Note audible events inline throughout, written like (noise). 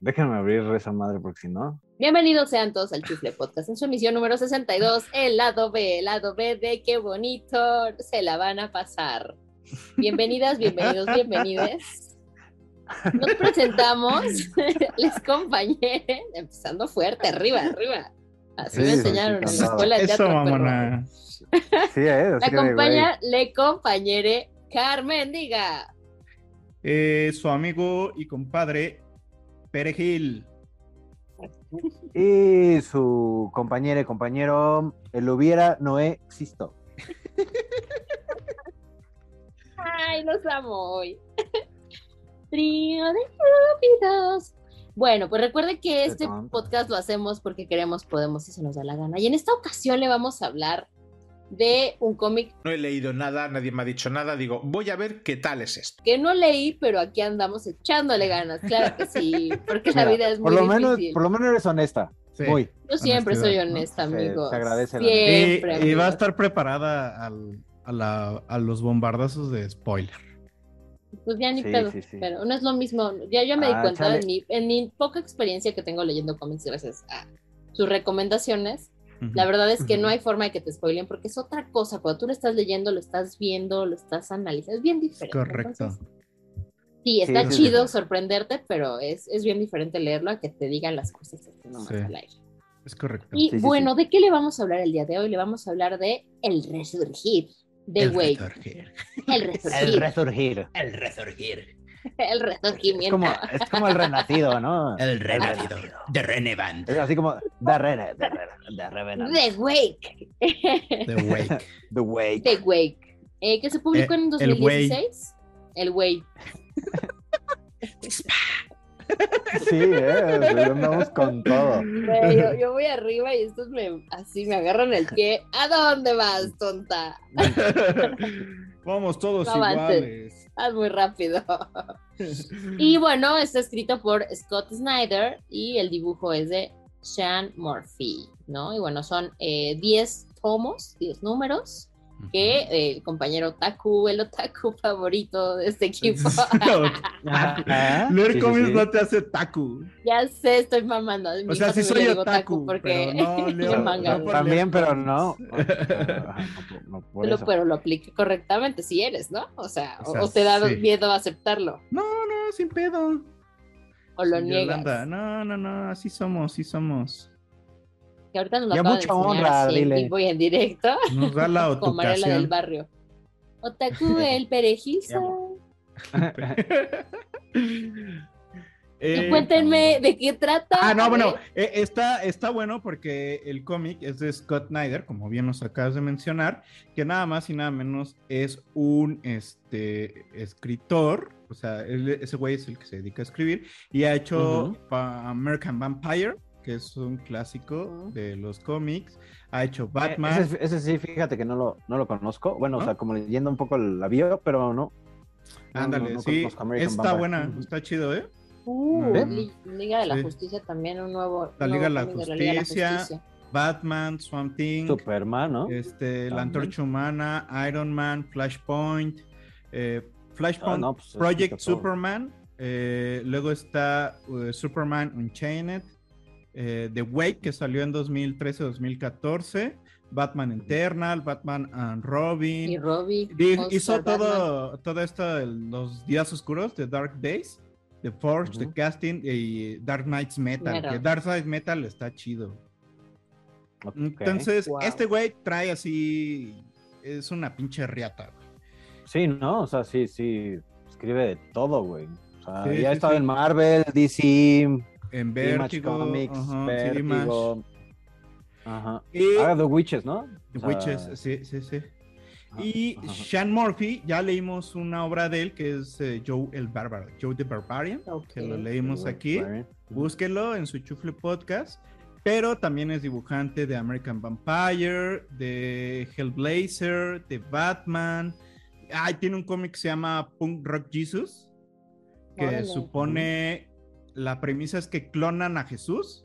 Déjenme abrir esa madre porque si no. Bienvenidos sean todos al Chufle Podcast en su emisión número 62, el lado B, el lado B de qué bonito se la van a pasar. Bienvenidas, bienvenidos, bienvenides. Nos presentamos, (laughs) les compañeros, empezando fuerte, arriba, arriba. Así me enseñaron sí, en la escuela de Eso, teatro. mamona. Sí, eh. La así acompaña, le compañere Carmen, diga. Eh, su amigo y compadre Perejil. Y su compañera y compañero, el hubiera no existo. Ay, los amo hoy. (laughs) Trío de estúpidos. Bueno, pues recuerden que este podcast lo hacemos porque queremos, podemos y se nos da la gana. Y en esta ocasión le vamos a hablar de un cómic No he leído nada, nadie me ha dicho nada. Digo, voy a ver qué tal es esto. que no leí, pero aquí andamos echándole ganas. Claro que sí, porque la vida es muy por lo menos, difícil. por lo menos eres honesta. Sí. Muy. Yo siempre soy honesta, amigos. se agradece la Y, Siempre. y va a estar preparada al- a, la- a los bombardazos de spoiler. Pues ya ni Sí, pedo, sí, sí. pero no es lo mismo. Ya yo me di Ah, cuenta en mi, en mi poca experiencia que tengo leyendo cómics gracias a sus recomendaciones. La verdad es que no hay forma de que te spoilen porque es otra cosa. Cuando tú lo estás leyendo, lo estás viendo, lo estás analizando, es bien diferente. Correcto. Entonces, sí, está Sí, chido sí. sorprenderte, pero es, es bien diferente leerlo a que te digan las cosas así nomás Sí. al aire. Es correcto. Y Sí, sí, bueno, ¿de qué le vamos a hablar el día de hoy? Le vamos a hablar de El Resurgir de El Wake. resurgir. El El Resurgir. resurgir. El resurgir. (laughs) El Es Resurgimiento. como, es como el renacido, ¿no? (laughs) El renacido. De Renevant. Es así como The Rene, The The Revenant, The Wake. The Wake. (laughs) The Wake. The Wake. Eh, que se publicó Eh, en el güey. 2016. El Way. Sí, eh. Andamos con todo. Yo, yo voy arriba y estos me así me agarran el pie. ¿A dónde vas, tonta? Vamos todos No iguales. Muy rápido. (laughs) Y bueno, está escrito por Scott Snyder y el dibujo es de Sean Murphy, ¿no? Y bueno, son eh, 10 tomos, 10 números, que eh, el compañero Otaku, el Otaku favorito de este equipo. (laughs) Leer cómics sí. no te hace taku. ya sé, estoy mamando. O sea, sí soy otaku, porque pero no (laughs) leo- leo manga. no por También, pero no. (laughs) Ajá, no, no por pero, eso. pero lo aplique correctamente si eres, ¿no? O sea, O o, sea, o te da sí. miedo aceptarlo, No, no, sin pedo. o lo Sí, niegas. Yolanda, No, no, no, así somos, así somos. Que ahorita nos lo Ya acaba de mucha enseñar honra, así en dile. vivo y en directo. Nos da la (laughs) Como Marela del barrio. Otaku, el (laughs) perejiza. (laughs) Eh, cuéntenme de qué trata. Ah, no, bueno, eh, está, está bueno porque el cómic es de Scott Snyder, como bien nos acabas de mencionar, que nada más y nada menos es un este, escritor, o sea, él- ese güey es el que se dedica a escribir, y ha hecho pa- American Vampire, que es un clásico de los cómics, ha hecho Eh, Batman. Ese, ese sí, fíjate que no lo, no lo conozco. Bueno, o sea, como leyendo un poco la bio, pero no. Ándale, no, no sí, está buena, está chido, ¿eh? Uh, ¿Eh? Li- Liga de la Sí. Justicia también, un nuevo. La Liga de nuevo la cómic de Liga de la Justicia. Batman, Swamp Thing, Superman, ¿no? este, la. Antorcha Humana, Iron Man, Flashpoint, eh, Flashpoint, Ah, no, pues, Project. Superman, eh, luego está eh, Superman Unchained, eh, The Wake que salió en 2013-2014, Batman Eternal, Batman and Robin, Y. Di- All hizo Batman. todo, todo esto, de los días oscuros, The Dark Days, The Forge, The. Casting y Dark Knights Metal. Que Dark Knights Metal está chido. Entonces, Wow. este güey trae así. Es una pinche riata, güey. Sí, ¿no? O sea, sí, sí. Escribe de todo, güey. O sea, Sí, ya ha sí, estado sí. en Marvel, DC, En Image Vertigo, Comics, ajá, sí, Vertigo. Ajá. Y Ah, The Witches, ¿no? The O sea, Witches, sí, sí, sí. ajá, Y ajá. Sean Murphy, ya leímos una obra de él que es eh, Joe el Bárbaro, Joe the Barbarian, Ok. que lo leímos aquí. Búsquenlo en su chufle podcast. pero también es dibujante de American Vampire, de Hellblazer, de Batman. Ah, y tiene un cómic que se llama Punk Rock Jesus, que supone la premisa es que clonan a Jesús.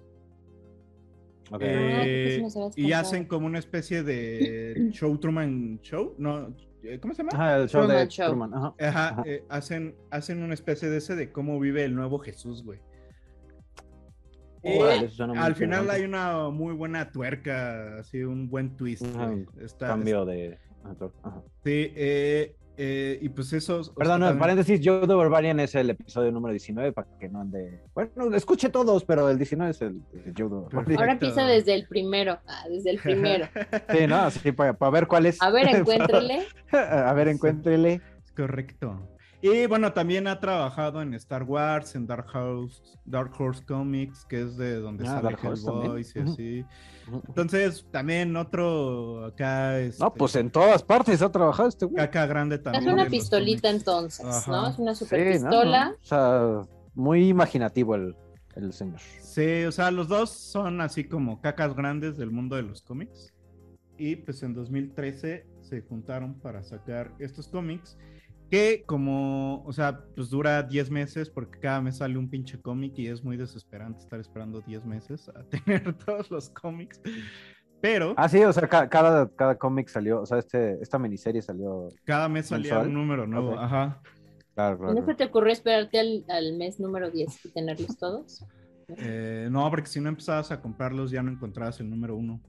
Ah, eh, y hacen como una especie de (clears throat) show Truman Show, no, eh, ¿cómo se llama? Ajá, el show Truman de Show. Truman. Ajá. Ajá, Ajá. eh, hacen, hacen una especie de ese de cómo vive el nuevo Jesús, güey. Al final hay una muy buena tuerca, así un buen twist. Ajá. Está- Cambio de actor. Ajá. Sí, eh, eh, y pues eso. o sea, Perdón, no, también- paréntesis, Joe the Barbarian es el episodio número 19 para que no ande. Bueno, escuche todos, pero el 19 es el de Joe the Barbarian. Ahora empieza desde el primero. Ah, desde el (laughs) primero. Sí, no, sí, para, para ver cuál es. A ver, (laughs) encuéntrele. A ver, encuéntrele. Es correcto. Y bueno, también ha trabajado en Star Wars, en Dark House, Dark Horse Comics, que es de donde Ah, sale. Hellboy y así. Entonces, también otro acá. Este, No, pues en todas partes ha trabajado este güey. Caca grande también. Es una pistolita entonces, ¿no? Es una super Sí, ¿no? pistola. O sea, muy imaginativo el, el señor. Sí, o sea, los dos son así como cacas grandes del mundo de los cómics. Y pues en 2013 se juntaron para sacar estos cómics que como, o sea, pues dura 10 meses porque cada mes sale un pinche cómic y es muy desesperante estar esperando 10 meses a (laughs) tener todos los cómics. Pero Ah, sí, o sea, ca- cada, cada cómic salió, o sea, este, esta miniserie salió. cada mes salía ¿mensual? un número nuevo. Ajá. Claro, ¿Y claro, ¿No se te ocurrió esperarte al, al mes número 10 y tenerlos todos? Eh, no, porque si no empezabas a comprarlos ya no encontrabas el número uno.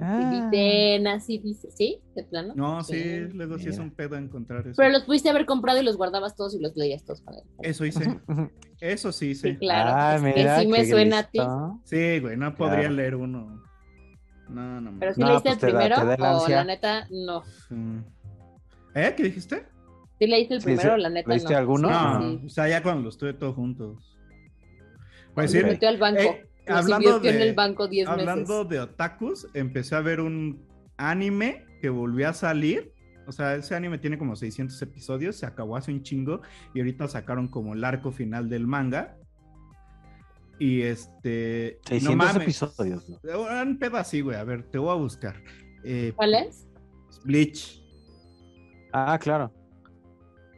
Ah, y vice, ¿sí? ¿De plano? No, sí, luego sí es un pedo encontrar eso. Pero los pudiste haber comprado y los guardabas todos y los leías todos él. Eso hice. (laughs) Eso sí hice. Sí, claro. Ah, es que sí me qué suena a ti. Sí, güey, no podría Claro. leer uno. No, no. Pero si mames. No, leíste pues el te da- primero te da el o la neta no. Sí. ¿Eh? ¿Qué dijiste? Si leíste el Sí, primero sí. o la neta ¿Leíste no. alguno? Sí, No, sí. o sea, ya cuando los tuve todos juntos. Pues Se sí, metió al banco. eh, hablando en de- el banco 10 hablando meses. de otakus, empecé a ver un anime que volvió a salir. O sea, ese anime tiene como 600 episodios, se acabó hace un chingo y ahorita sacaron como el arco final del manga. Y este... no 600 mames. episodios. ¿no? Un pedo así, güey. A ver, te voy a buscar. Eh, ¿Cuál es? Bleach. Ah, claro.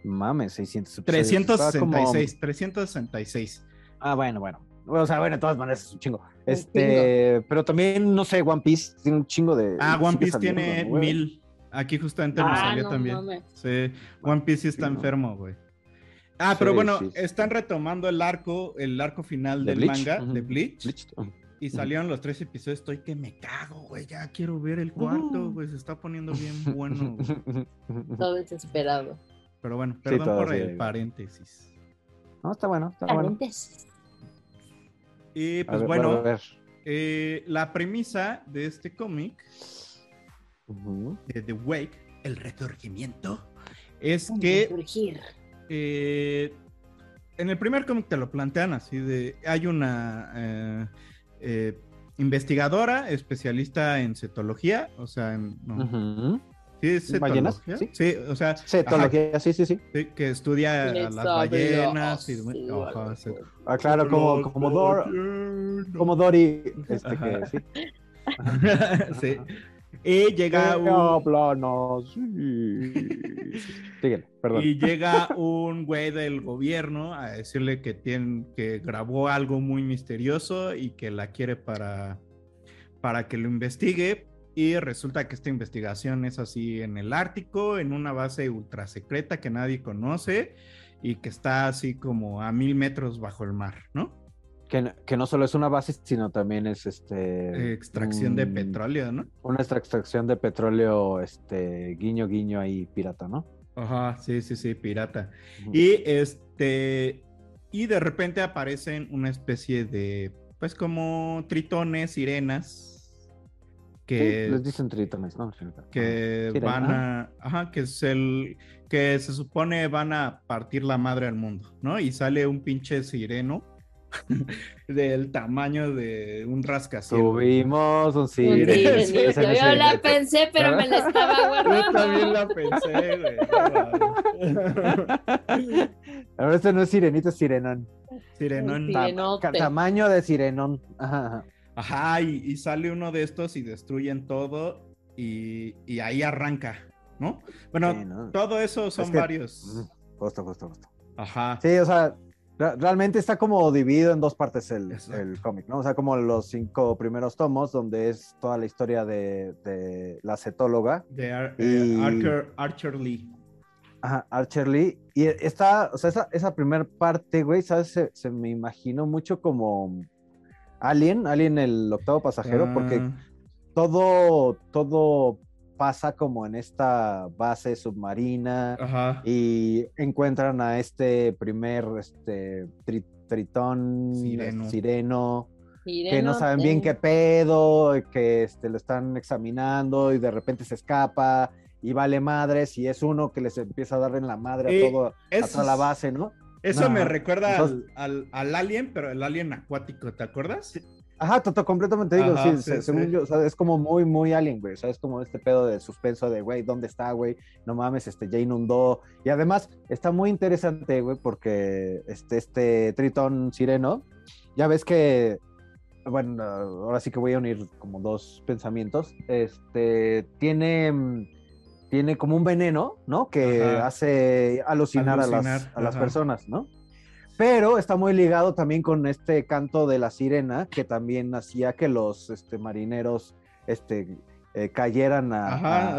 Mames, 600 episodios. Está como- 366. 366. Ah, bueno, bueno. O sea, bueno, de todas maneras es un chingo. Este, pero también, no sé, One Piece tiene un chingo de. Ah, One Piece tiene mil. Aquí justamente me Ah, salió no también. mames. Sí, One Piece sí está Sí, no. enfermo, güey. Ah, Sí, pero bueno, sí, sí. están retomando el arco, el arco final ¿De del Bleach? manga de Bleach. Bleach. Y salieron los tres episodios. Estoy que me cago, güey. Ya quiero ver el cuarto, Uh. güey. Se está poniendo bien (laughs) bueno. güey. Todo desesperado. Pero bueno, perdón por el paréntesis. No, está bueno, está bueno. Y pues ver, bueno, a ver. eh, la premisa de este cómic de The Wake, el resurgimiento, es a que eh, en el primer cómic te lo plantean así de hay una eh, eh, investigadora especialista en cetología, o sea, en, no. ¿Sí es ¿Ballenas? Sí. Sí, o sea, Cetología, sí, sí, sí. ajá, sí, que estudia a las ballenas y así, demás. o Ajá, sí. Ah, claro, como, como, Dor, como Dory, este Ajá. que sí. (laughs) sí. Y llega un, sí. Síguele, perdón. Y llega un güey del gobierno a decirle que, tiene, que grabó algo muy misterioso y que la quiere para, para que lo investigue. Y resulta que esta investigación es así en el Ártico, en una base ultra secreta que nadie conoce y que está así como a mil metros bajo el mar, ¿no? Que, no- que no solo es una base, sino también es este. Extracción de petróleo, ¿no? Una extra- extracción de petróleo, este, guiño, guiño ahí, pirata, ¿no? Ajá, sí, sí, sí, pirata. Y este. Y de repente aparecen una especie de. Pues como tritones, sirenas. Sí, Que, les dicen tritones, ¿no? que van ajá. a. Ajá, que es el. Que se supone van a partir la madre al mundo, ¿no? Y sale un pinche sireno. (laughs) del tamaño de un rascacielos. Tuvimos un Un sí. no es Yo la pensé, pero me la estaba (laughs) Yo guardando. también la pensé, güey. Ahora este no es sirenito, es sirenón. Sirenón. Sí. Tamaño de sirenón. Ajá, ajá. Ajá, y, y sale uno de estos y destruyen todo y, y ahí arranca, ¿no? Bueno, Sí, ¿no? todo eso son Es que- varios. Justo, justo, justo. Ajá. Sí, o sea, re- realmente está como dividido en dos partes el, cómic, ¿no? O sea, como los cinco primeros tomos, donde es toda la historia de, de la cetóloga, De Ar- Y- eh, Archer, Archer Lee. ajá, Archer Lee, y está, o sea, esa, esa primera parte, güey, ¿sabes? Se, se me imaginó mucho como Alien, Alien el octavo pasajero, porque Ah, todo, todo pasa como en esta base submarina Ajá. y encuentran a este primer este, tri- tritón Sireno. sireno, que no saben bien qué pedo, que este, lo están examinando y de repente se escapa y vale madres y es uno que les empieza a dar en la madre Eh, a, todo, a toda la base, ¿no? Eso me recuerda al, Entonces- al, al alien, pero el alien acuático, ¿te acuerdas? Ajá, Toto, completamente digo, Ajá, sí, sí, se- según sí. yo, o sea, es como muy, muy alien, güey, o sea, es como este pedo de suspenso de, güey, ¿dónde está, güey? No mames, este, ya inundó, y además está muy interesante, güey, porque este, este Tritón Sireno, ya ves que, bueno, ahora sí que voy a unir como dos pensamientos, este, tiene, mm, tiene como un veneno, ¿no? Que Ajá. hace alucinar, a las, a las personas, ¿no? Pero está muy ligado también con este canto de la sirena, que también hacía que los este, marineros este, eh, cayeran a- Ajá, a-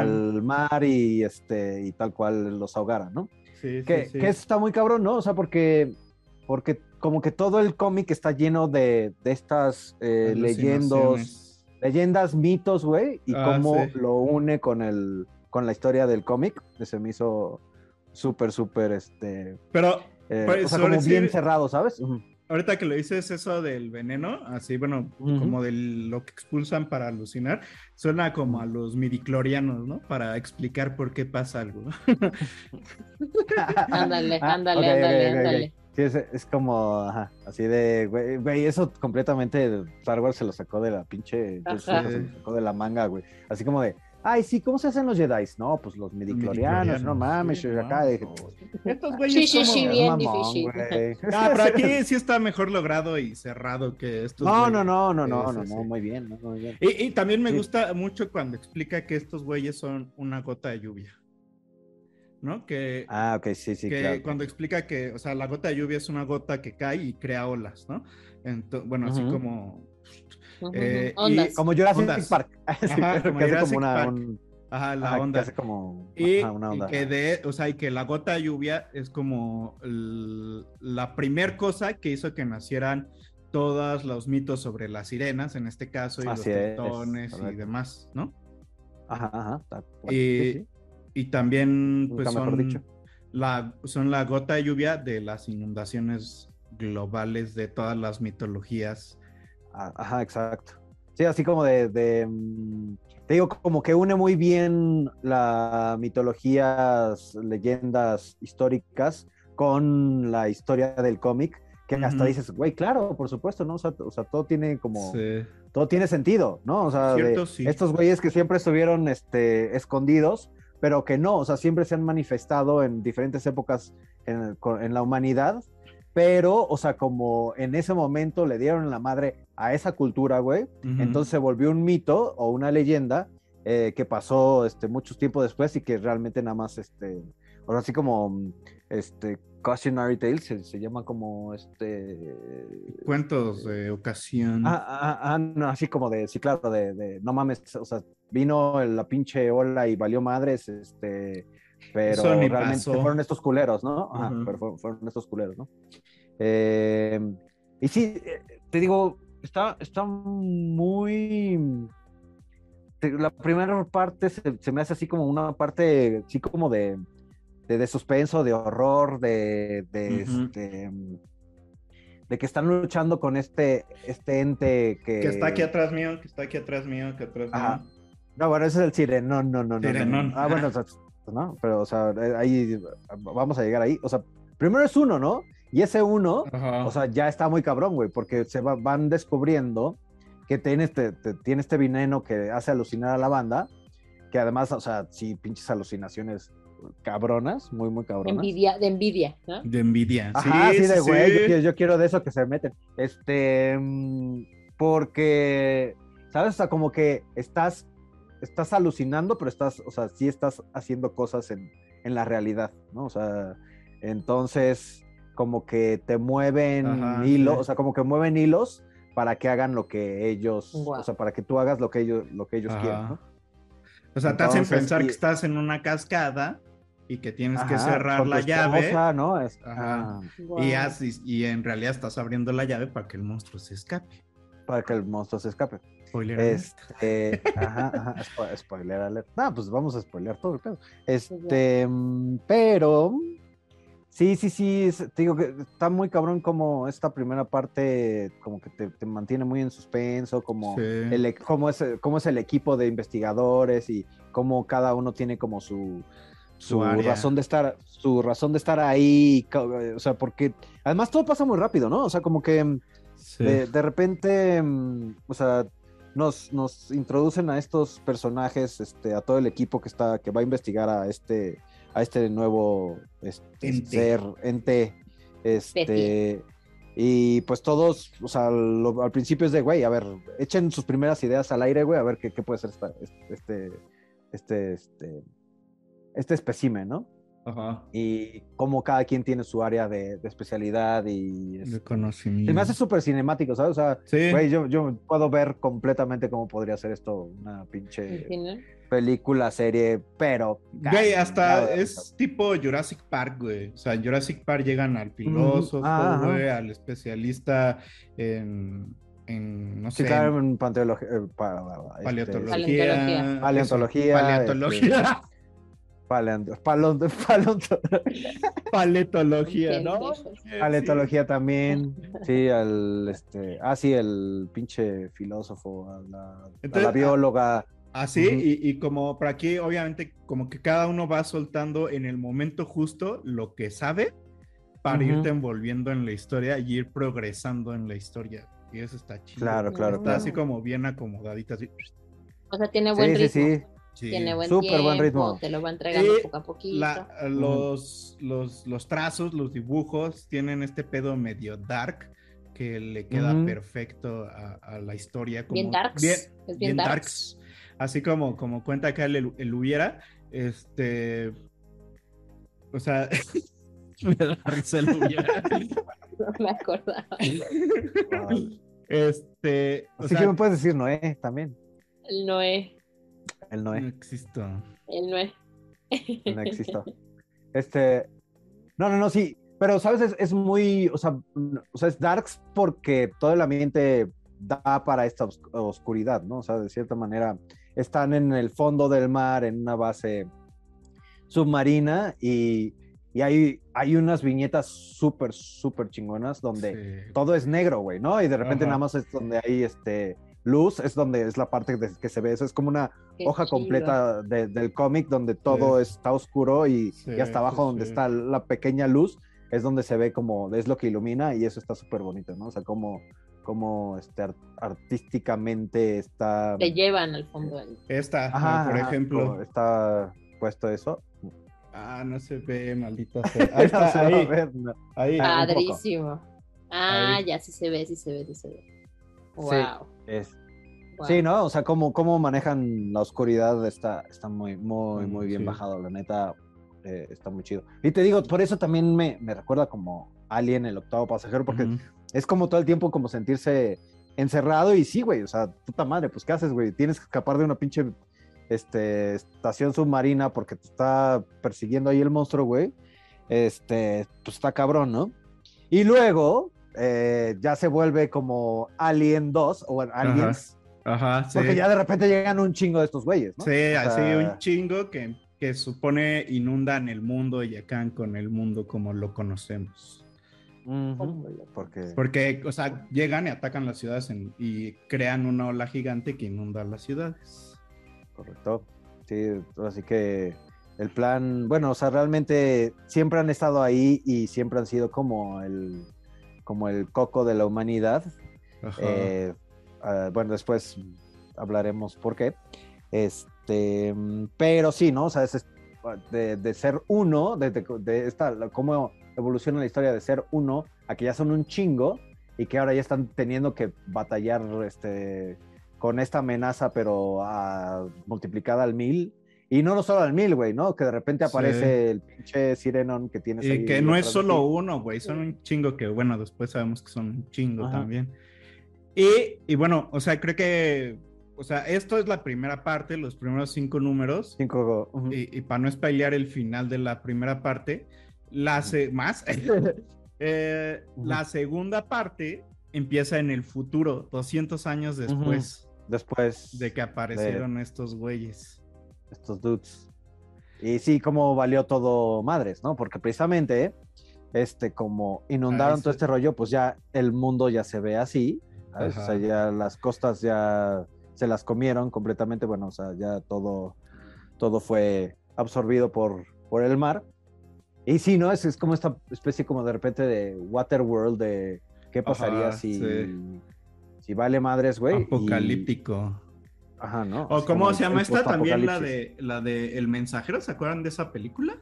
al, mar y, este, y tal cual los ahogaran, ¿no? Sí, Que, sí, sí. que eso está muy cabrón, ¿no? O sea, porque, porque como que todo el cómic está lleno de, de estas eh, leyendas. Leyendas, mitos, güey, y Ah, cómo sí. lo une con, el, con la historia del cómic, que se me hizo súper, súper, este, Pero eh, Pues, o sea, como bien cerrado, ¿sabes? Ahorita que lo dices eso del veneno, así, bueno, como de lo que expulsan para alucinar, suena como a los midiclorianos, ¿no? Para explicar por qué pasa algo. (laughs) (laughs) Ándale, Ah, ándale, ándale, ándale. Sí, es, es como, ajá, así de, güey, güey, eso completamente Star Wars se lo sacó de la pinche, se lo sacó de la manga, güey. Así como de, ay, sí, ¿cómo se hacen los Jedi? No, pues los midichlorianos, no mames, sí, acá dije, Estos güeyes Sí, sí, sí, "Es bien mamón, difícil". güey". (laughs) (laughs) Ah, pero aquí sí está mejor logrado y cerrado que estos. No, güeyes. no, no, no, no, no, no, muy bien, no, muy bien. Y, y también me Sí. gusta mucho cuando explica que estos güeyes son una gota de lluvia. ¿No? Que, Ah, ok, sí, sí, que claro. cuando explica que, o sea, la gota de lluvia es una gota que cae y crea olas, ¿no? Bueno, así como. Ujú, Eh, ujú. Ondas. Como Jurassic Ondas. Park. (laughs) Sí, Ajá, como que hace Jurassic como una, Park. un- Ajá, la ajá, que onda. hace como Y, ajá, una y onda. que de, o sea, y que la gota de lluvia es como el- la primer cosa que hizo que nacieran todos los mitos sobre las sirenas, en este caso, y Así los es, tritones y demás, ¿no? Ajá, ajá. tal cual, Y, sí, sí. Y también, pues, son dicho. la, son la gota de lluvia de las inundaciones globales de todas las mitologías. Ah, Ajá, exacto. Sí, así como de, de, mm, te digo, como que une muy bien la mitologías, leyendas históricas con la historia del cómic, que hasta dices, güey, claro, por supuesto, ¿no? O sea, o sea, todo tiene como, Sí. todo tiene sentido, ¿no? O sea, de sí. estos güeyes que siempre estuvieron este, escondidos, pero que no, o sea, siempre se han manifestado en diferentes épocas en, en la humanidad, pero, o sea, como en ese momento le dieron la madre a esa cultura, güey, Ujú. entonces se volvió un mito o una leyenda eh, que pasó este, mucho tiempo después y que realmente nada más, este, ahora sí como, mm, este, cautionary tales, se, se llama como, este... Cuentos de ocasión. Ah, ah, ah, no, así como de, sí, claro, de, de, no mames, o sea, vino la pinche ola y valió madres, este, pero realmente pasó. fueron estos culeros, ¿no? Ajá, pero fueron, fueron estos culeros, ¿no? Eh, y sí, eh, te digo, está, está muy... te- La primera parte se, se me hace así como una parte, sí, como de, de, de suspenso, de horror, de, de, este, de que están luchando con este, este ente que... Que está aquí atrás mío, que está aquí atrás mío, que atrás Ajá. mío. No, bueno, ese es el sirenón, no, no, no, no, no. Sirenón. Ah, bueno, o sea, ¿no? Pero, o sea, ahí vamos a llegar ahí. O sea, primero es uno, ¿no? Y ese uno, Ajá. o sea, ya está muy cabrón, güey, porque se va- van descubriendo que tiene este, te- tiene este veneno que hace alucinar a la banda, que además, o sea, sí, pinches alucinaciones cabronas, muy, muy cabronas. Envidia, de envidia, ¿no? de envidia. Ajá, sí, de sí, güey, sí. Yo, quiero, yo quiero de eso que se meten. Este, porque, ¿sabes? O sea, como que estás, estás alucinando, pero estás, o sea, sí estás haciendo cosas en, en la realidad, ¿no? O sea, entonces, como que te mueven Ajá, hilos, sí. o sea, como que mueven hilos para que hagan lo que ellos, o sea, para que tú hagas lo que ellos, lo que ellos Ajá. quieren, ¿no? O sea, te hacen Entonces, pensar y- que estás en una cascada y que tienes que Ajá, cerrar la llave. Ajá. Y, haces- y en realidad estás abriendo la llave para que el monstruo se escape. para que el monstruo se escape. Spoiler alert. Este, ajá, ajá, spo- spoiler alert. No, pues vamos a spoilear todo el pedo. Este, mm, pero sí, sí, sí, es- te digo que está muy cabrón como esta primera parte como que te, te mantiene muy en suspenso, como Sí. el, e- cómo es, cómo es el equipo de investigadores y cómo cada uno tiene como su Su área. razón de estar su razón de estar ahí, o sea, porque además todo pasa muy rápido, ¿no? O sea, como que mm, Sí. de, de repente, mm, o sea, nos, nos introducen a estos personajes, este, a todo el equipo que está, que va a investigar a este, a este nuevo este, Ente. ser, ente, este, y pues todos, o sea, lo- al principio es de, güey, a ver, echen sus primeras ideas al aire, güey, a ver qué, qué puede ser esta- este, este, este, este espécimen, ¿no? Ajá. Y cómo cada quien tiene su área de, de especialidad y... De este, conocimiento. se me hace súper cinemático, ¿sabes? O sea, Sí. güey, yo, yo puedo ver completamente cómo podría ser esto una pinche película, serie, pero... Güey, hasta es tipo Jurassic Park, güey. O sea, en Jurassic Park llegan al filósofo, Ah, güey, al especialista en, en no Sí, sé, claro, en panteología, eh, este, paleontología. Paleontología. Paleontología, Paleontología. Paleont- paleont- (laughs) paleont- Paletología, ¿no? Pendejos. paleontología también, sí, al, este, ah, sí, el pinche filósofo, a la, a Entonces, la bióloga, Así, Ujú. y, y como por aquí, obviamente, como que cada uno va soltando en el momento justo lo que sabe para Ujú. irte envolviendo en la historia y ir progresando en la historia. Y eso está chido. Claro, claro, Está claro. así como bien acomodadita, así. O sea, tiene buen sí, ritmo. sí, Sí. Tiene buen Súper tiempo, buen ritmo. te lo va entregando Y poco a poquito. La- los, los, los trazos, los dibujos tienen este pedo medio dark que le queda perfecto a, a la historia. Como, Bien darks, Bien, es bien darks. Así como, como cuenta acá el, el hubiera, este. O sea. (laughs) me da risa el hubiera. (laughs) No me acordaba. este. O Así sea, que me puedes decir Noé también, El Noé. El no Noé. existo. El Noé. no existo. (laughs) Este, no, no, no, sí, pero sabes, es, es muy, o sea, o sea, es darks porque todo el ambiente da para esta os- oscuridad, ¿no? O sea, de cierta manera están en el fondo del mar, en una base submarina y, y hay, hay unas viñetas súper, súper chingonas donde Sí. todo es negro, güey, ¿no? Y de repente Ajá. nada más es donde hay este luz, es donde es la parte de- que se ve, eso es como una Qué hoja chido. completa de- del cómic donde todo está oscuro y, Sí, y hasta abajo sí, donde sí. está la pequeña luz es donde se ve como, es lo que ilumina y eso está súper bonito, ¿no? O sea, como, como este, ar- artísticamente está... Te llevan al fondo. del- Esta, Ajá, por ajá, ejemplo. está puesto eso. Ah, no se ve, maldita (laughs) sea. Ahí No está, se va a ahí. ver, no. ahí. Ah. Padrísimo. Ah, Ahí. ya sí se ve, sí se ve, sí se ve. Wow. Sí. Sí, ¿no? O sea, cómo, cómo manejan la oscuridad está, está muy, muy, muy bien Sí. bajado. La neta, eh, está muy chido. Y te digo, por eso también me, me recuerda como Alien, el octavo pasajero, porque es como todo el tiempo como sentirse encerrado y sí, güey, o sea, puta madre, pues ¿qué haces, güey? Tienes que escapar de una pinche este, estación submarina porque te está persiguiendo ahí el monstruo, güey. Este, pues está cabrón, ¿no? Y luego eh, ya se vuelve como Alien 2 o Aliens. Ajá, sí. Porque ya de repente llegan un chingo de estos güeyes, ¿no? Sí, O sea, así un chingo que, que supone inundan el mundo y acaban con el mundo como lo conocemos. Porque... Porque, o sea, llegan y atacan las ciudades en- y crean una ola gigante que inunda las ciudades. Correcto. Sí, así que el plan, bueno, o sea, realmente siempre han estado ahí y siempre han sido como el, como el coco de la humanidad. Ajá. Eh, ah, bueno, después hablaremos por qué. Este, pero sí, ¿no? O sea, es- de, de ser uno, de, de- de esta, cómo evoluciona la historia de ser uno a que ya son un chingo, y que ahora ya están teniendo que batallar este, con esta amenaza, pero a- multiplicada al mil. Y no solo al mil, güey, ¿no? Que de repente aparece el pinche Sirenon que tienes Y ahí que no es solo uno, güey, son un chingo que, bueno, después sabemos que son un chingo Ajá. también. Y, y bueno, o sea, creo que, o sea, esto es la primera parte, los primeros cinco números. Cinco, ujú. Y, y para no spoilear el final de la primera parte, la se- más, (laughs) (laughs) eh, la segunda parte empieza en el futuro, 200 años después Después de que aparecieron estos güeyes. estos dudes. Y sí, como valió todo madres, ¿no? Porque precisamente, este, como inundaron Ah, todo este rollo, pues ya el mundo ya se ve así, ¿sabes? O sea, ya las costas ya se las comieron completamente, bueno, o sea, ya todo, todo fue absorbido por, por el mar. Y sí, ¿no? Es, es como esta especie como de repente de Waterworld, de qué pasaría Ajá, si, sí. si vale madres, güey. y- Apocalíptico. Ajá, ¿no? O cómo como se llama esta también, la de la de El Mensajero, ¿se acuerdan de esa película?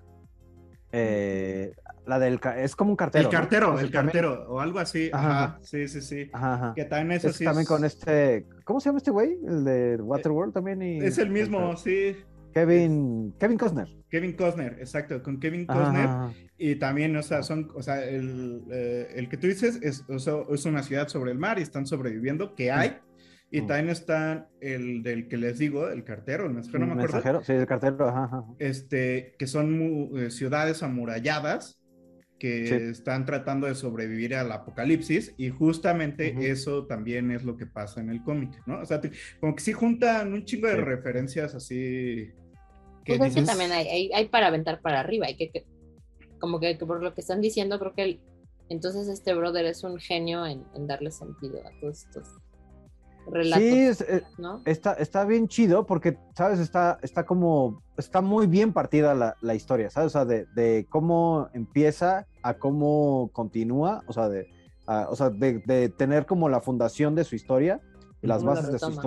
Eh, la del es como un cartero. el ¿no? cartero, Es el también- cartero, o algo así. Ajá. Ajá, sí, sí, sí. Ajá. Que también eso Es sí también es, con este. ¿Cómo se llama este güey? El de Waterworld también. Y, es el mismo, sí. Kevin, Kevin Costner. Kevin Costner, exacto, con Kevin Costner. ajá, Y también, o sea, son, o sea, el, eh, el que tú dices es, o sea, es una ciudad sobre el mar y están sobreviviendo, que hay. Y Mm. también está el del que les digo, el cartero, el mensajero, no me acuerdo. Mensajero, sí, el cartero. Ajá, ajá. este, que son eh, ciudades amuralladas que Sí. están tratando de sobrevivir al apocalipsis y justamente eso también es lo que pasa en el cómic, ¿no? O sea, te- como que sí juntan un chingo de Sí. referencias así que Pues es que dices, también hay, hay, hay para aventar para arriba, hay que, que- como que, que por lo que están diciendo, creo que el- entonces este brother es un genio en, en darle sentido a todos estos relatos, Sí, es- eh, ¿no? está, está bien chido porque, ¿sabes? Está, está como, está muy bien partida la, la historia, ¿sabes? O sea, de, de cómo empieza a cómo continúa, o sea, de, a- o sea, de, de tener como la fundación de su historia las bases de su retoma.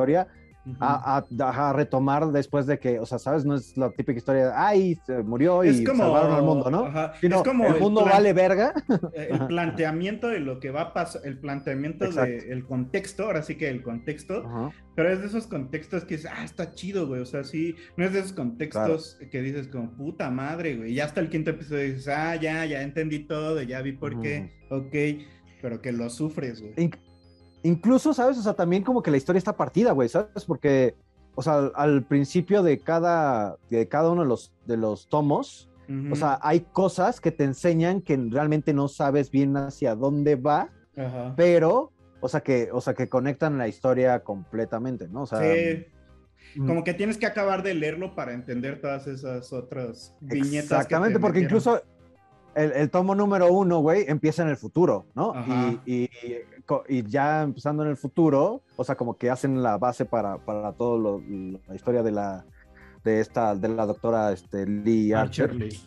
A, a- a retomar después de que, o sea, ¿sabes? No es la típica historia de, ay, se murió y Es como- salvaron al mundo, ¿no? ajá, Sino, es como el mundo vale verga. (laughs) El planteamiento de lo que va a pasar, el planteamiento del contexto, ahora sí que el contexto, pero es de esos contextos que dices, ah, está chido, güey, o sea, sí, no es de esos contextos que dices como, puta madre, güey, y ya hasta el quinto episodio dices, ah, ya, ya entendí todo, ya vi por qué, ok, pero que lo sufres, güey. Incluso, ¿sabes? O sea, también como que la historia está partida, güey, ¿sabes? Porque, o sea, al, al principio de cada, de cada uno de los, de los tomos, o sea, hay cosas que te enseñan que realmente no sabes bien hacia dónde va, pero, o sea, que, o sea, que conectan la historia completamente, ¿no? O sea, Sí, mm, como que tienes que acabar de leerlo para entender todas esas otras viñetas. Exactamente, te porque metieron. incluso el, el tomo número uno, güey, empieza en el futuro, ¿no? Y, y- y ya empezando en el futuro, o sea, como que hacen la base para, para todo lo, la historia de la de esta de la doctora este, Lee Archer, Archer Lee.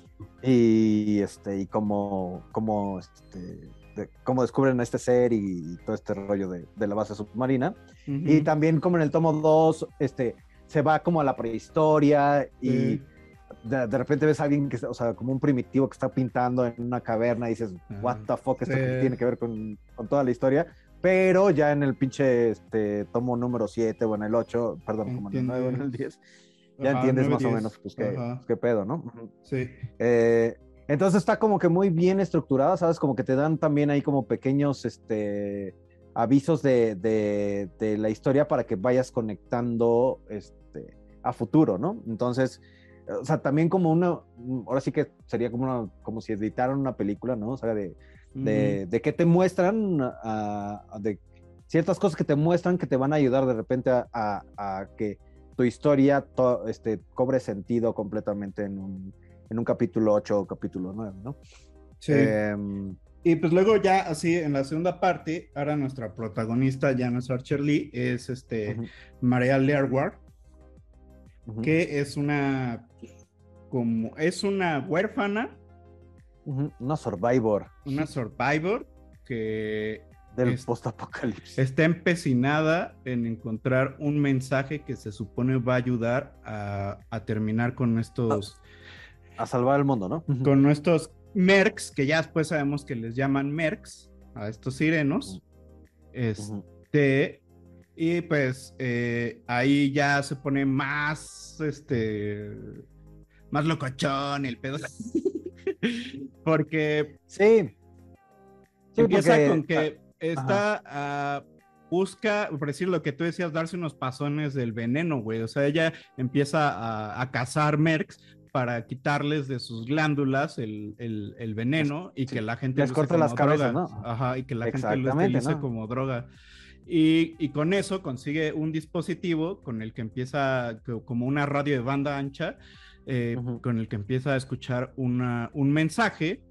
y este y cómo cómo este de- cómo descubren a este ser y, todo este rollo de, de la base submarina y Ujú. también como en el tomo 2 este se va como a la prehistoria y Sí. De, de repente ves a alguien que, está- o sea, como un primitivo que está pintando en una caverna y dices, Ajá. what the fuck, esto Sí. que tiene que ver con, con toda la historia. Pero ya en el pinche este, tomo número 7 o en el 8, perdón, como en el 9 o en el 10, ya Ajá, entiendes más o menos pues, qué, pues, qué pedo, ¿no? Sí. Eh, entonces está como que muy bien estructurada, ¿sabes? Como que te dan también ahí como pequeños este, avisos de, de- de la historia para que vayas conectando este, a futuro, ¿no? Entonces, o sea, también como una, ahora sí que sería como, una, como si editaran una película, ¿no? O sea, de, de, de qué te muestran, a- a- de ciertas cosas que te muestran que te van a ayudar de repente a, que tu historia to- este, cobre sentido completamente en un, en un capítulo 8 o capítulo 9, ¿no? Sí. Em, Y pues luego ya así en la segunda parte, ahora nuestra protagonista es Archer Lee, es este Ujú. Maria Learward, que es una como es una huérfana, una survivor una survivor que del Es- post-apocalipsis. está empecinada en encontrar un mensaje que se supone va a ayudar a, a terminar con estos A salvar el mundo, ¿no? Con estos mercs, que ya después sabemos que les llaman mercs a estos sirenos. Este, y pues eh, ahí ya se pone más, este, más locochón el pedo. (laughs) porque Sí. Sí, empieza porque- con que esta ah, busca, por decir lo que tú decías, darse unos pasones del veneno, güey. O sea, ella empieza a, a cazar mercs para quitarles de sus glándulas el, el- el veneno y que la gente les corta las cabezas, droga. ¿no? Ajá, y que la gente lo utilice ¿no? como droga. Y, y con eso consigue un dispositivo con el que empieza co- como una radio de banda ancha, eh, con el que empieza a escuchar una, un mensaje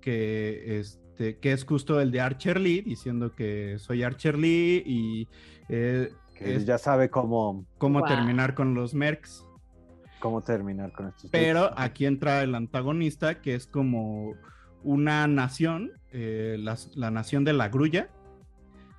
que, este, que es justo el de Archer Lee, diciendo que soy Archer Lee y eh, que es ya sabe cómo, cómo Wow. terminar con los mercs. cómo terminar con estos. Pero aquí entra el antagonista, que es como una nación, eh, las- la, nación de la grulla.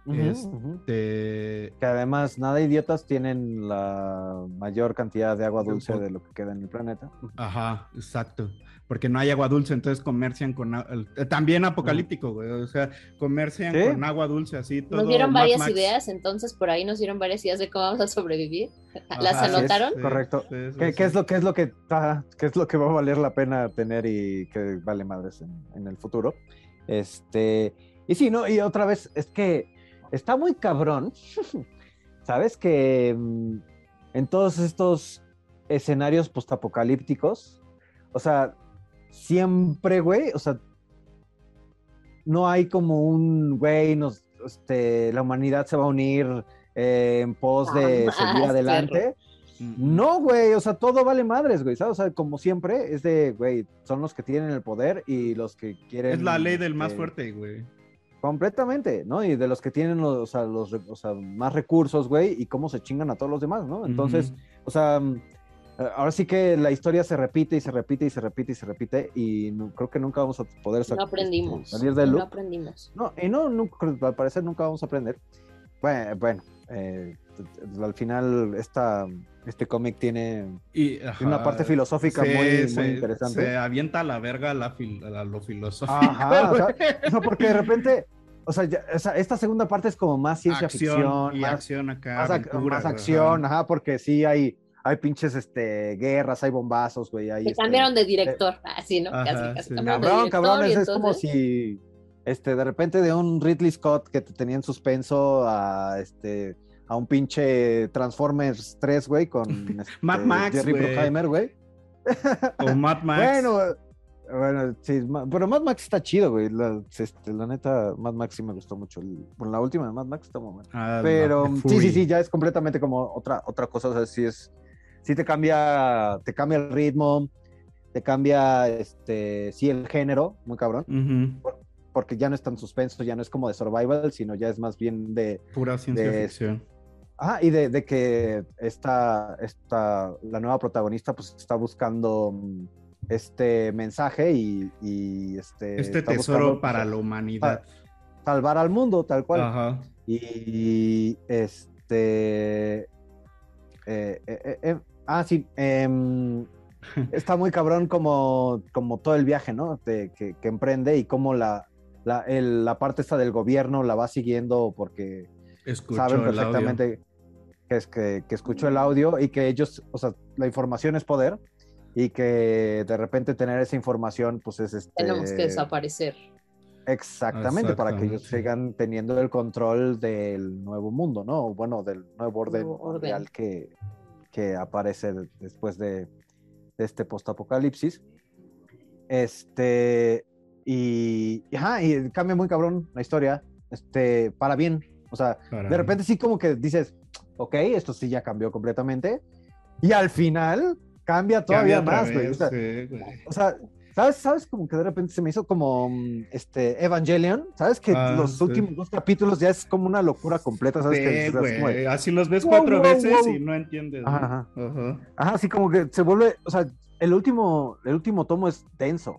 Ujú, es- ujú. de- Que además, nada idiotas tienen la mayor cantidad de agua dulce de lo que queda en el planeta. Ajá, exacto. Porque no hay agua dulce, entonces comercian con... eh, también apocalíptico, güey. O sea, comercian ¿Sí? con agua dulce, así todo. Nos dieron varias Max. ideas, entonces por ahí nos dieron varias ideas de cómo vamos a sobrevivir. ¿Las Ajá, así es. anotaron? Sí, Correcto. sí, sí, ¿Qué, sí. qué es lo, qué es lo que qué es lo que va a valer la pena tener y que vale madres en, en el futuro? Este, y sí, no, y otra vez, es que está muy cabrón, (laughs) ¿sabes? Que mm, en todos estos escenarios postapocalípticos, o sea, siempre, güey, o sea, no hay como un, güey, nos, este, la humanidad se va a unir eh, en pos de Jamás, (laughs) seguir adelante. No, güey, o sea, todo vale madres, güey, ¿sabes? O sea, como siempre, es de, güey, son los que tienen el poder y los que quieren... Es la ley del más este, fuerte, güey. Completamente, ¿no? Y de los que tienen los, o sea, los, o sea, más recursos, güey, y cómo se chingan a todos los demás, ¿no? Entonces, o sea, mm, eh, ahora sí que la historia se repite y se repite y se repite y se repite y no- creo que nunca vamos a poder sa- No aprendimos. este, salir del no aprendimos. No, y no, nunca- al parecer nunca vamos a aprender. Bueno, bueno eh, al final esta, este cómic tiene Y, tiene ajá, una parte filosófica sí, muy, interesante. Se avienta a la verga la fil- a lo filosófico. Ajá, o sea, güey. (laughs) o sea, porque de repente, o sea, ya- o sea, esta segunda parte es como más ciencia acción ficción, y más, acción acá. más, aventura, más acción, ajá. ajá, porque sí hay, hay pinches este, guerras, hay bombazos, güey. Hay, Que este, cambiaron de director, así, ¿no? Ajá, casi, casi sí. cambiaron de Cabrón, director cabrón, es, es como si este, de repente de un Ridley Scott que te tenía en suspenso a este a un pinche Transformers 3, güey, con (laughs) este, Mad Max, Jerry güey. Bruckheimer, güey. O Mad Max. Bueno, bueno, sí, pero Mad Max está chido, güey. La, este, la neta, Mad Max sí me gustó mucho. Bueno, la última de Mad Max está muy buena. Ah, Pero sí, sí, sí, ya es completamente como otra, otra cosa. O sea, sí es, sí te cambia, te cambia el ritmo, te cambia este, sí, el género, muy cabrón, porque ya no es tan suspenso, ya no es como de survival, sino ya es más bien de, Pura ciencia de- ficción. Ah, y de, de que esta, esta, la nueva protagonista pues está buscando mm, este mensaje y, y, este, Este tesoro buscando, para pues, la humanidad. salvar al mundo, tal cual. Ajá. Y este... eh, eh, eh, ah, sí. em, (laughs) está muy cabrón como, como todo el viaje, ¿no? De- que, que emprende y cómo la, la, el- la parte esta del gobierno la va siguiendo porque Escucho saben perfectamente es que, que escuchó el audio y que ellos, o sea, la información es poder y que de repente tener esa información, pues es este... Tenemos que desaparecer. Exactamente, para que ellos Exactamente. sigan teniendo el control del nuevo mundo, ¿no? Bueno, del nuevo orden, Nuevo orden. mundial que, que aparece de- después de, de este postapocalipsis. Este, y, y, ajá, y cambia muy cabrón la historia, este, para bien. O sea, Para- de repente sí como que dices, ok, esto sí ya cambió completamente. Y al final cambia todavía Cambia más, güey. O sea, sí, güey. o sea, ¿sabes? ¿Sabes? Como que de repente se me hizo como mm, este Evangelion. ¿Sabes? Que Ah, los sí. últimos dos capítulos ya es como una locura completa. ¿Sabes? Sí, que, es como güey. Así los ves Wow, cuatro wow, veces wow. y no entiendes. Ajá, ajá. Ajá. Ajá, así como que se vuelve. O sea, el último, el último tomo es denso.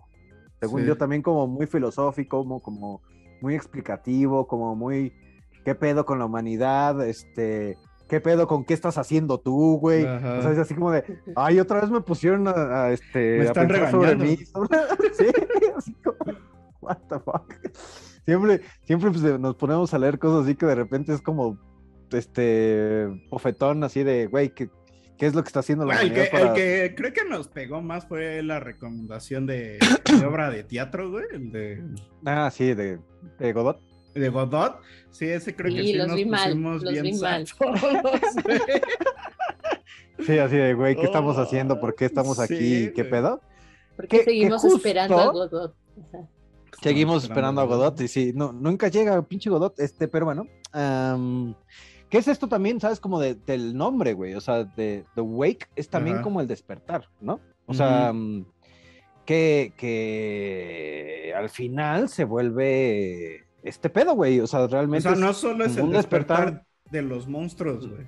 Según yo, también como muy filosófico, como, como muy explicativo, como muy. ¿Qué pedo con la humanidad? Este. ¿Qué pedo con qué estás haciendo tú, güey? Ajá. O sea, es así como de, ay, otra vez me pusieron a, a, este, Me a están pensar sobre mí. (laughs) sí, así como, what the fuck. siempre, siempre pues, nos ponemos a leer cosas así que de repente es como este bofetón así de, güey, ¿qué, qué es lo que está haciendo la Bueno, el, que, el que creo que nos pegó más fue la recomendación de, de obra de teatro, güey, el de, Ah, sí, de, de Godot. De Godot. Sí, ese creo que Sí, los nos vi mal, pusimos los bien vi mal. sad todos, güey. (laughs) Sí, así de, güey, ¿qué estamos haciendo? ¿Por qué estamos aquí? sí, ¿Qué güey. pedo? Porque que- que seguimos justo- esperando a Godot. Ajá. Seguimos esperando a Godot y sí, no, nunca llega pinche Godot, este, pero bueno. ¿Qué es esto también, sabes, como de- del nombre, güey? O sea, de The Wake es también Ajá. como el despertar, ¿no? O sea, que, que al final se vuelve este pedo, güey. O sea, O realmente... sea, es no solo es el un despertar. despertar de los monstruos, güey.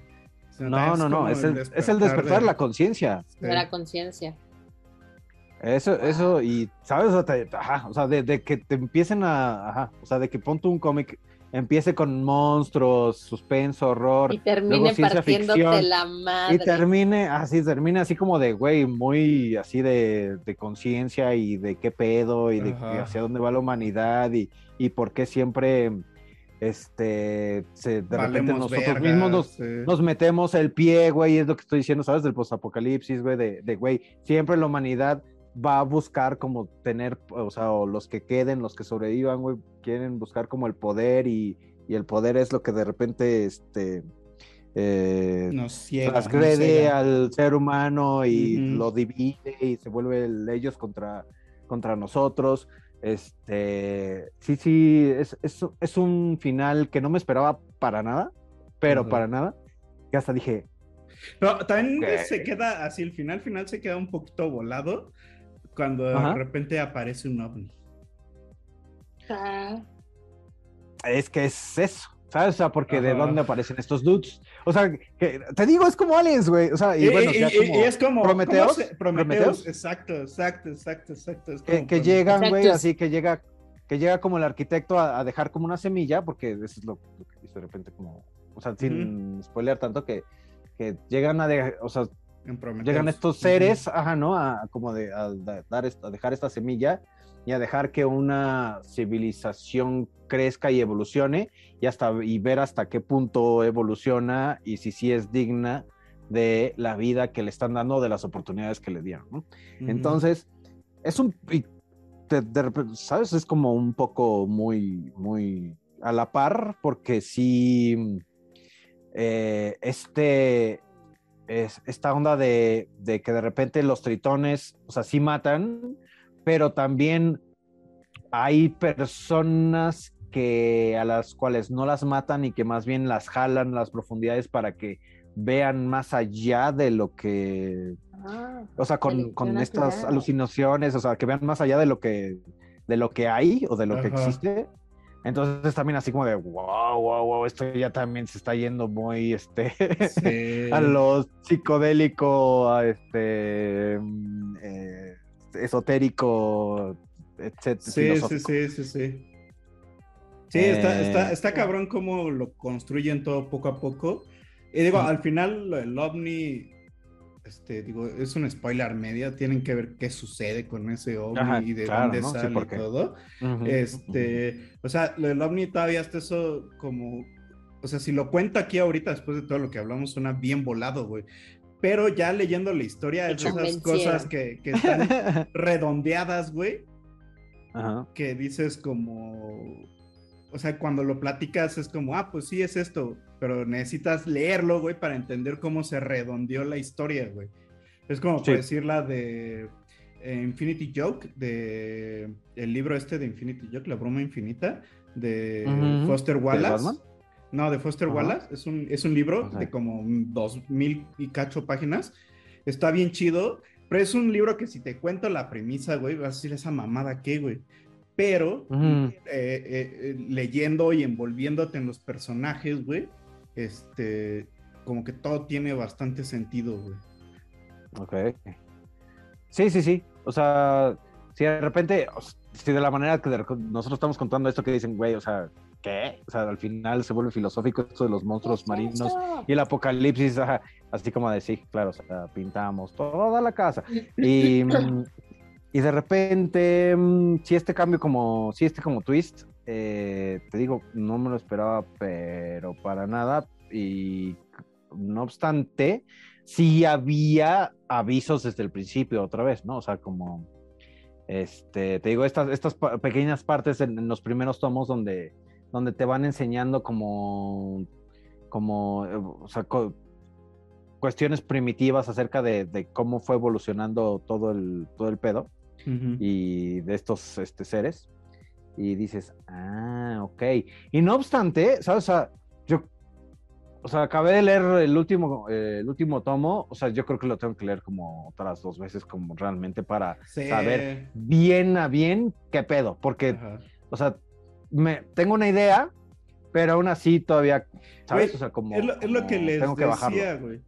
No, no, no, es el, es el despertar de- la conciencia. De la conciencia. Eso, eso, y sabes, o sea, te- ajá, o sea, de, de que te empiecen a, ajá, o sea, de que ponte un cómic, empiece con monstruos, suspenso, horror, Y termine luego ciencia partiéndote ficción, la madre. y termine así, termine así como de, güey, muy así de, de conciencia y de qué pedo y de Ajá. hacia dónde va la humanidad y, y por qué siempre, este, se, de repente nosotros verga, mismos nos, sí. nos metemos el pie, güey, es lo que estoy diciendo, ¿sabes? Del posapocalipsis, güey, de, de, güey, siempre la humanidad va a buscar como tener, o sea, o los que queden, los que sobrevivan, güey, quieren buscar como el poder y, y el poder es lo que de repente, este, eh, Nos ciega. transgrede nos al ser humano y lo divide y se vuelve el- ellos contra, contra nosotros. Este, sí, sí, es, es, es un final que no me esperaba para nada, pero para nada, que hasta dije, Pero también se queda así, el final final se queda un poquito volado cuando Ajá. de repente aparece un ovni. Ah, es que es eso, ¿sabes? O sea, porque de Ajá. dónde aparecen estos dudes. O sea, que, te digo, es como aliens, güey. O sea, y, Y, bueno, y- ya y- como y es como Prometeos, ¿cómo se- Prometeos, Prometeos. exacto, exacto, exacto, exacto. es que, como que llegan, güey, así que llega, que llega como el arquitecto a, a dejar como una semilla, porque eso es lo, lo que hizo de repente como, o sea, sin spoiler tanto que, que llegan a, de- o sea, llegan estos seres, ajá, ¿no? A como de a, da- dar a dejar esta semilla y a dejar que una civilización crezca y evolucione y hasta y ver hasta qué punto evoluciona y si sí es digna de la vida que le están dando, de las oportunidades que le dieron. Entonces, es un. de- de ¿Sabes? Es como un poco muy, muy a la par, porque sí. eh, este. Es, esta onda de, de que de repente los tritones, o sea, sí matan, pero también hay personas que a las cuales no las matan y que más bien las jalan las profundidades para que vean más allá de lo que ah, o sea, con, con estas natural. alucinaciones, o sea, que vean más allá de lo que, de lo que hay o de lo que Ajá. existe. Entonces también así como de, wow, wow, wow, esto ya también se está yendo muy, este, (laughs) Sí. a lo psicodélico, a este, mm, eh, esotérico, etcétera. Sí, sí, sí, sí, sí. Sí, está, Eh, está, está cabrón cómo lo construyen todo poco a poco. Y digo, al final el ovni, este, digo, es un spoiler media, tienen que ver qué sucede con ese ovni Ajá, y de claro, dónde ¿no? Sí, sale porque- y todo. Ujú, Este, o sea, lo del ovni todavía está eso como, o sea, si lo cuento aquí ahorita después de todo lo que hablamos, suena bien volado, güey. Pero ya leyendo la historia, es de esas cosas que, que están (laughs) redondeadas, güey, Ajá. que dices como, o sea, cuando lo platicas es como, ah, pues sí es esto, pero necesitas leerlo, güey, para entender cómo se redondeó la historia, güey. Es como Sí. por decir la de eh, Infinity Joke, de el libro este de Infinity Joke, La broma infinita, de Ujú. Foster ¿De Wallace. No, de Foster. Wallace. Es un, es un libro de como dos mil y cacho páginas. Está bien chido, pero es un libro que si te cuento la premisa, güey, vas a decir esa mamada qué, güey. Pero Ujú. eh, eh, eh, leyendo y envolviéndote en los personajes, güey, este, como que todo tiene bastante sentido, güey. Ok. Sí, sí, sí. O sea, si de repente, si de la manera que nosotros estamos contando esto que dicen, güey, o sea, ¿qué? O sea, al final se vuelve filosófico esto de los monstruos marinos y el apocalipsis, ajá, así como de sí, claro, o sea, pintamos toda la casa. Y, (coughs) y de repente, mm, sí, este cambio como, sí, este como twist, eh, te digo, no me lo esperaba, pero para nada. Y no obstante, sí había avisos desde el principio otra vez, ¿no? O sea, como, este, te digo, estas, estas pequeñas partes en, en los primeros tomos donde, donde te van enseñando como, como, eh, o sea, co- cuestiones primitivas acerca de, de cómo fue evolucionando todo el, todo el pedo Ujú. y de estos este, seres. Y dices, ah, ok. Y no obstante, ¿sabes? O sea, yo, o sea, acabé de leer el último, eh, el último tomo, o sea, yo creo que lo tengo que leer como otras dos veces, como realmente para Sí. saber bien a bien qué pedo, porque, Ajá. o sea, me, tengo una idea, pero aún así todavía, ¿sabes? Güey, o sea, como... es, lo, es lo que como les tengo que bajarlo. decía, güey.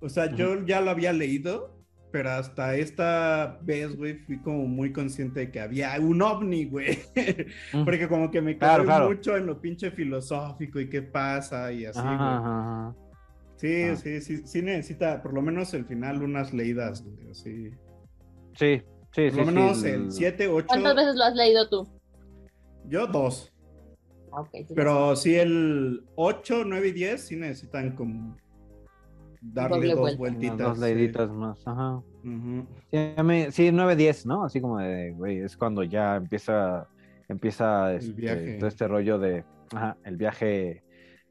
O sea, yo ya lo había leído, pero hasta esta vez, güey, fui como muy consciente de que había un ovni, güey. Porque como que me Claro, quedé claro. mucho en lo pinche filosófico y qué pasa y así, Ajá, güey. ajá, ajá. Sí, Ah. sí, sí, sí necesita por lo menos el final unas leídas, güey, así. Sí, sí, Por sí. lo sí, menos el- el 7, 8. ¿Cuántas veces lo has leído tú? Yo dos. Sí, Pero sí el 8, 9 y 10 sí necesitan como darle Doble dos vuelta. vueltitas. Dos sí. leiditas más, ajá. Sí, mí- sí, 9-10, ¿no? Así como de, güey, es cuando ya empieza, empieza este, viaje. todo este rollo de, ajá, el viaje,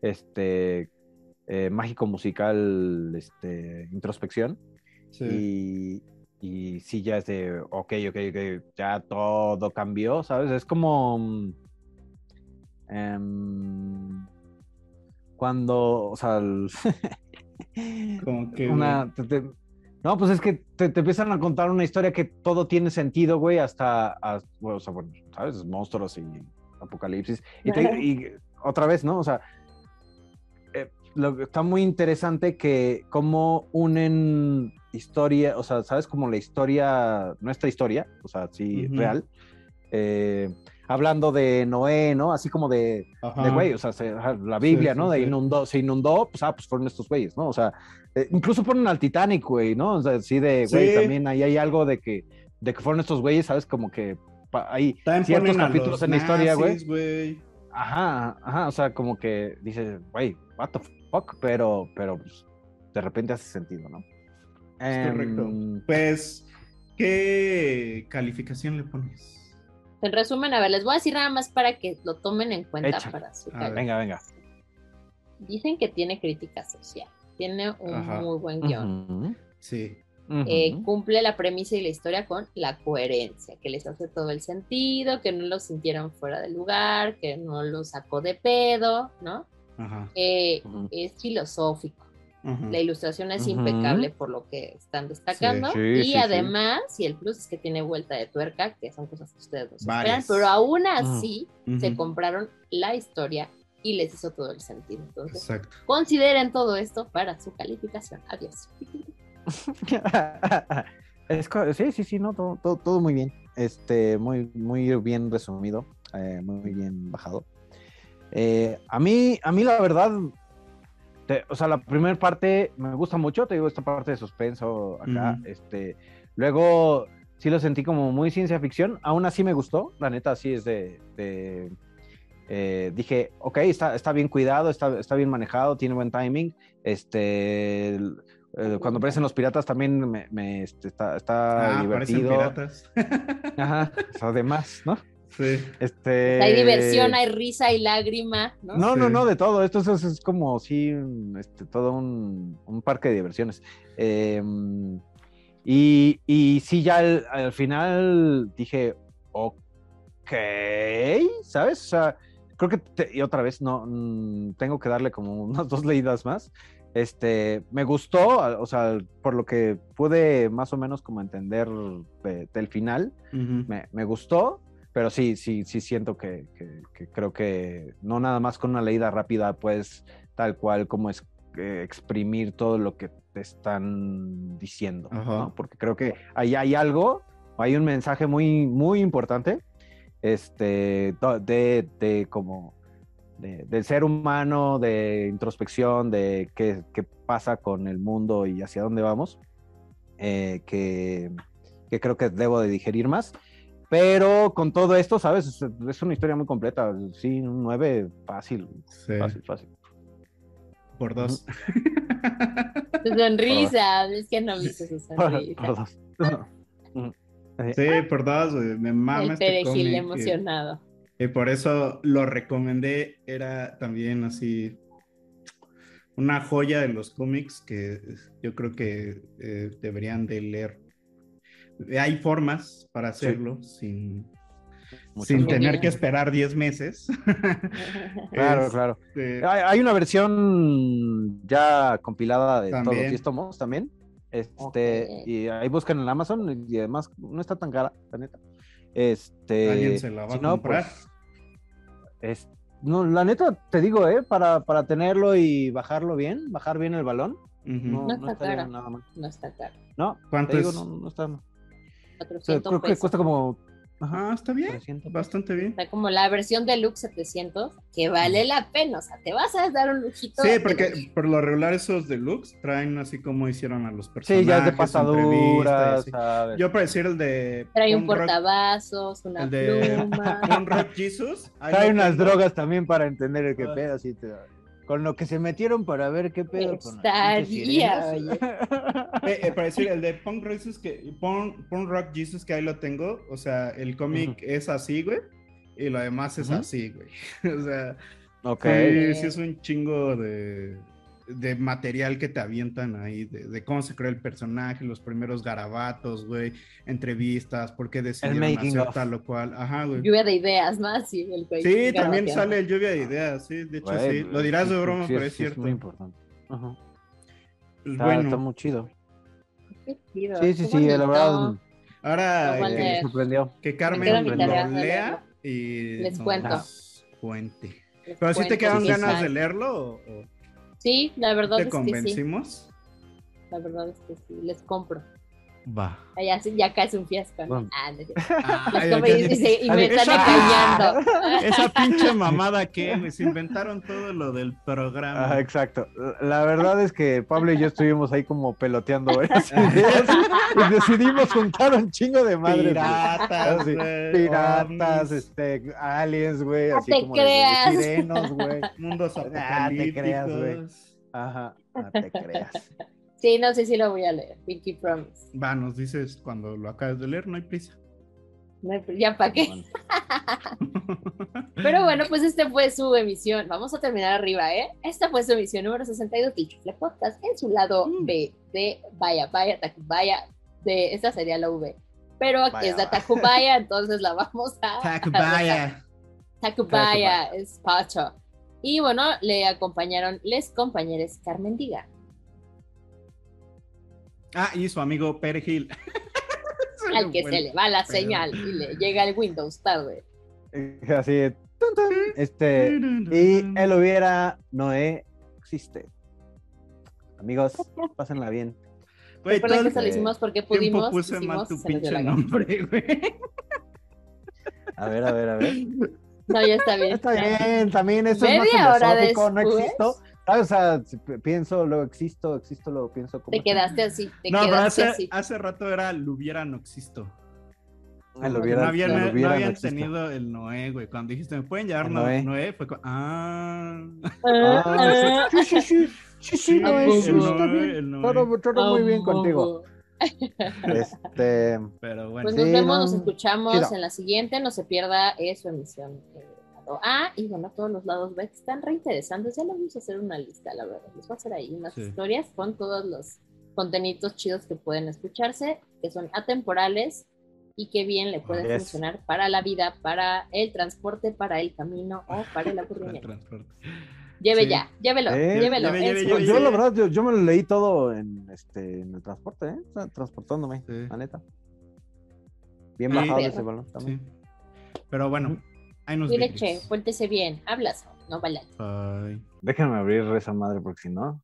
este, eh, mágico musical, este, introspección. Sí. Y, y sí, ya es de, ok, ok, ok, ya todo cambió, ¿sabes? Es como, em, cuando, o sea, el- (laughs) Como que. una, te- te- no, pues es que te, te empiezan a contar una historia que todo tiene sentido, güey, hasta, hasta- bueno, o sea, bueno, ¿sabes? Monstruos y apocalipsis. Y, y otra vez, ¿no? O sea, eh, lo está muy interesante que cómo unen historia, o sea, ¿sabes? Como la historia, nuestra historia, o sea, sí, real. eh, hablando de Noé, ¿no? Así como de, güey, o sea, se- la Biblia, sí, ¿no? De sí. inundó, se inundó, pues, ah, pues fueron estos güeyes, ¿no? O sea, eh, incluso ponen al Titanic, güey, ¿no? O sea, sí de, güey, también ahí hay algo de que, de que fueron estos güeyes, ¿sabes? Como que pa- hay También ciertos capítulos los en la historia, güey. Ajá, ajá, o sea, como que dices, güey, what the fuck, pero, pero pues, de repente hace sentido, ¿no? Es correcto. Em, Pues, ¿qué calificación le pones? En resumen, a ver, les voy a decir nada más para que lo tomen en cuenta Échale. para su A ver. calificación. venga, venga. Dicen que tiene crítica social, tiene un Ajá. muy buen guion. Sí. Eh, cumple la premisa y la historia con la coherencia, que les hace todo el sentido, que no los sintieron fuera de lugar, que no los sacó de pedo, ¿no? Ajá. Eh, es filosófico. La ilustración es impecable por lo que están destacando. Sí, y sí, sí. además, y el plus es que tiene vuelta de tuerca, que son cosas que ustedes no esperan, pero aún así se compraron la historia y les hizo todo el sentido. Entonces, Exacto. consideren todo esto para su calificación. Adiós. (laughs) Es sí, sí, sí, no, todo, todo, todo muy bien. Este, muy, muy bien resumido, eh, muy bien bajado. Eh, a mí, a mí la verdad, te- o sea, la primera parte me gusta mucho, te digo, esta parte de suspenso acá, este, luego sí lo sentí como muy ciencia ficción, aún así me gustó, la neta, sí es de, de- eh, dije, ok, está, está bien cuidado, está, está bien manejado, tiene buen timing, este, el- cuando aparecen los piratas también me, me, este, está, está Ah, divertido. piratas. Ajá, (laughs) además, ¿no? Sí. Este... Hay diversión, hay risa, hay lágrima, ¿no? No, no, Sí. no, de todo. Esto es, es como, sí, un- este, todo un, un parque de diversiones. Eh, y, y sí, ya al, al final dije, ok, ¿sabes? O sea, creo que, te- y otra vez, no, mm, tengo que darle como unas dos leídas más. Este, me gustó, o sea, por lo que pude más o menos como entender de- del final, me gustó, pero sí, sí, sí siento que, que- que creo que no nada más con una leída rápida, pues tal cual como es eh, exprimir todo lo que te están diciendo. Porque creo que ahí hay algo, hay un mensaje muy, muy importante, este, de, de como de- del ser humano, de introspección, de qué, qué pasa con el mundo y hacia dónde vamos, eh, que, que creo que debo de digerir más. Pero con todo esto, ¿sabes? Es, es una historia muy completa. Sí, un 9 fácil, Sí, fácil, fácil. por dos. (laughs) Tu sonrisa, es que no viste su Por- sonrisa. por dos. Ujú. Sí, por dos, güey, me mama El este perejil y- emocionado. Y por eso lo recomendé. Era también así una joya de los cómics que yo creo que eh, deberían de leer. Hay formas para hacerlo sin, Muchas sin tener que esperar 10 meses. Claro, (laughs) claro. Este, Hay, hay una versión ya compilada de todos los 10 tomos también. Este, y ahí buscan en Amazon y además no está tan cara, la neta. Este, Alguien se la va si a no, comprar. pues, es- no, la neta te digo, eh, para, para tenerlo y bajarlo bien, bajar bien el balón, no, No no está estaría cara. nada mal. No está caro. No, ¿Cuánto te digo, es? no, no está. O sea, 400 creo que cuesta como ajá, está bien. 300. Bastante bien. Está como la versión deluxe 700, que vale la pena. O sea, te vas a dar un lujito. Sí, porque por lo regular esos deluxe traen así como hicieron a los personajes. Sí, ya es de y pasaduras. Yo para decir el de Trae un Rock- portavasos, una el de pluma. Punk Rock Jesus. Trae unas tengo. drogas también para entender el qué Ah. pedo, así te- con lo que se metieron para ver qué pedo. Estaría. (laughs) Eh, eh, para decir, el de Punk Rock Jesus, que, Punk, Punk Rock Jesus, que ahí lo tengo. O sea, el cómic es así, güey. Y lo demás es así, güey. (laughs) o sea, Ok. sí, sí es un chingo de, de material que te avientan ahí, de, de cómo se creó el personaje, los primeros garabatos, güey, entrevistas, por qué decidieron hacer of. tal o cual. Ajá, güey. Lluvia de ideas, el güey Sí, también sale el lluvia de ideas, sí, de hecho Güey, sí. Lo dirás de sí, broma, sí, pero sí, es sí, cierto. muy importante. Ajá. Está, bueno, está muy chido. Qué chido, Sí, sí, sí, la bonito. verdad ahora eh, sorprendió. que Carmen lo lea y Les nos cuento. cuente. Les Pero si te quedan ganas de leerlo o Sí, la verdad te es que sí. convencimos. La verdad es que sí, les compro. Va. Ah, Ya, ya casi un fiasco. ¿no? Ah, no. Ah, Les ay, y, ay, y se- y me Esa- están engañando. (laughs) Esa pinche mamada que (laughs) se inventaron todo lo del programa. Ajá, exacto. La verdad es que Pablo y yo estuvimos ahí como peloteando (laughs) varias ideas y decidimos juntar un chingo de madres. Piratas, Así, güey, Piratas, este, aliens, güey, No así te como de- de creas. sirenos, güey. mundos Ah, te creas, güey. apocalípticos. Ajá, no te creas. Sí, no sé si lo voy a leer. Pinky Promise. Va, nos dices cuando lo acabes de leer, no hay prisa. No hay- Ya para qué. Bueno, (laughs) Pero bueno, pues este fue su emisión. Vamos a terminar arriba, ¿eh? Esta fue su emisión número 62 del Chufle Podcast en su lado Mm. B de Vaya, Vaya, Tacubaya. De, esta sería la V. Pero aquí Vaya, es de. Tacubaya, entonces la vamos a. (laughs) Tacubaya. Tacubaya es Pacho. Y bueno, le acompañaron les compañeros Carmen Diga. Ah, y su amigo Perejil. (laughs) Al que se le va la señal y le llega el Windows tarde. Así, tun, tun, este, y él hubiera, Noé existe. Amigos, (laughs) pásenla bien. Güey, todo que eso lo hicimos porque pudimos. puse mal hicimos, tu se pinche nombre, güey. A ver, a ver, a ver. No, ya está bien. Está bien, también eso es más filosófico, no después. existo. ¿Sabes? O sea, pienso, luego existo, existo, luego pienso como... Te quedaste así, te No, quedaste hace, así. hace rato era lo hubiera no existo. Ah, lo no hubiera- habían, lo no hubiera, no habían tenido el Noé, güey. Cuando dijiste, ¿me pueden No- Noé. Noé? Fue como, ah. Ah, sí, sí, sí, sí, sí, Sí, no el es, el está Noé, bien. el Noé. Todo, todo muy bien contigo. Este, Pero bueno. Pues Sí, nos vemos, no. nos escuchamos Chido. en la siguiente. No se pierda eh, su emisión. eh, lado A y bueno, todos los lados B que están re interesantes. Ya les vamos a hacer una lista, la verdad. Les voy a hacer ahí unas Sí. historias con todos los contenidos chidos que pueden escucharse, que son atemporales y que bien le pueden Yes. funcionar para la vida, para el transporte, para el camino o para el (laughs) el aburrimiento. transporte. Lleve Sí. ya, llévelo, Eh, llévelo. lleve, lleve, lleve, yo, la verdad, yo, yo me lo leí todo en, este, en el transporte, ¿eh? Transportándome, Sí. la neta. Bien bajado ese balón también. Sí. Pero bueno, ahí nos cuéntese bien, hablas, no balas. Déjenme abrir esa madre porque si no,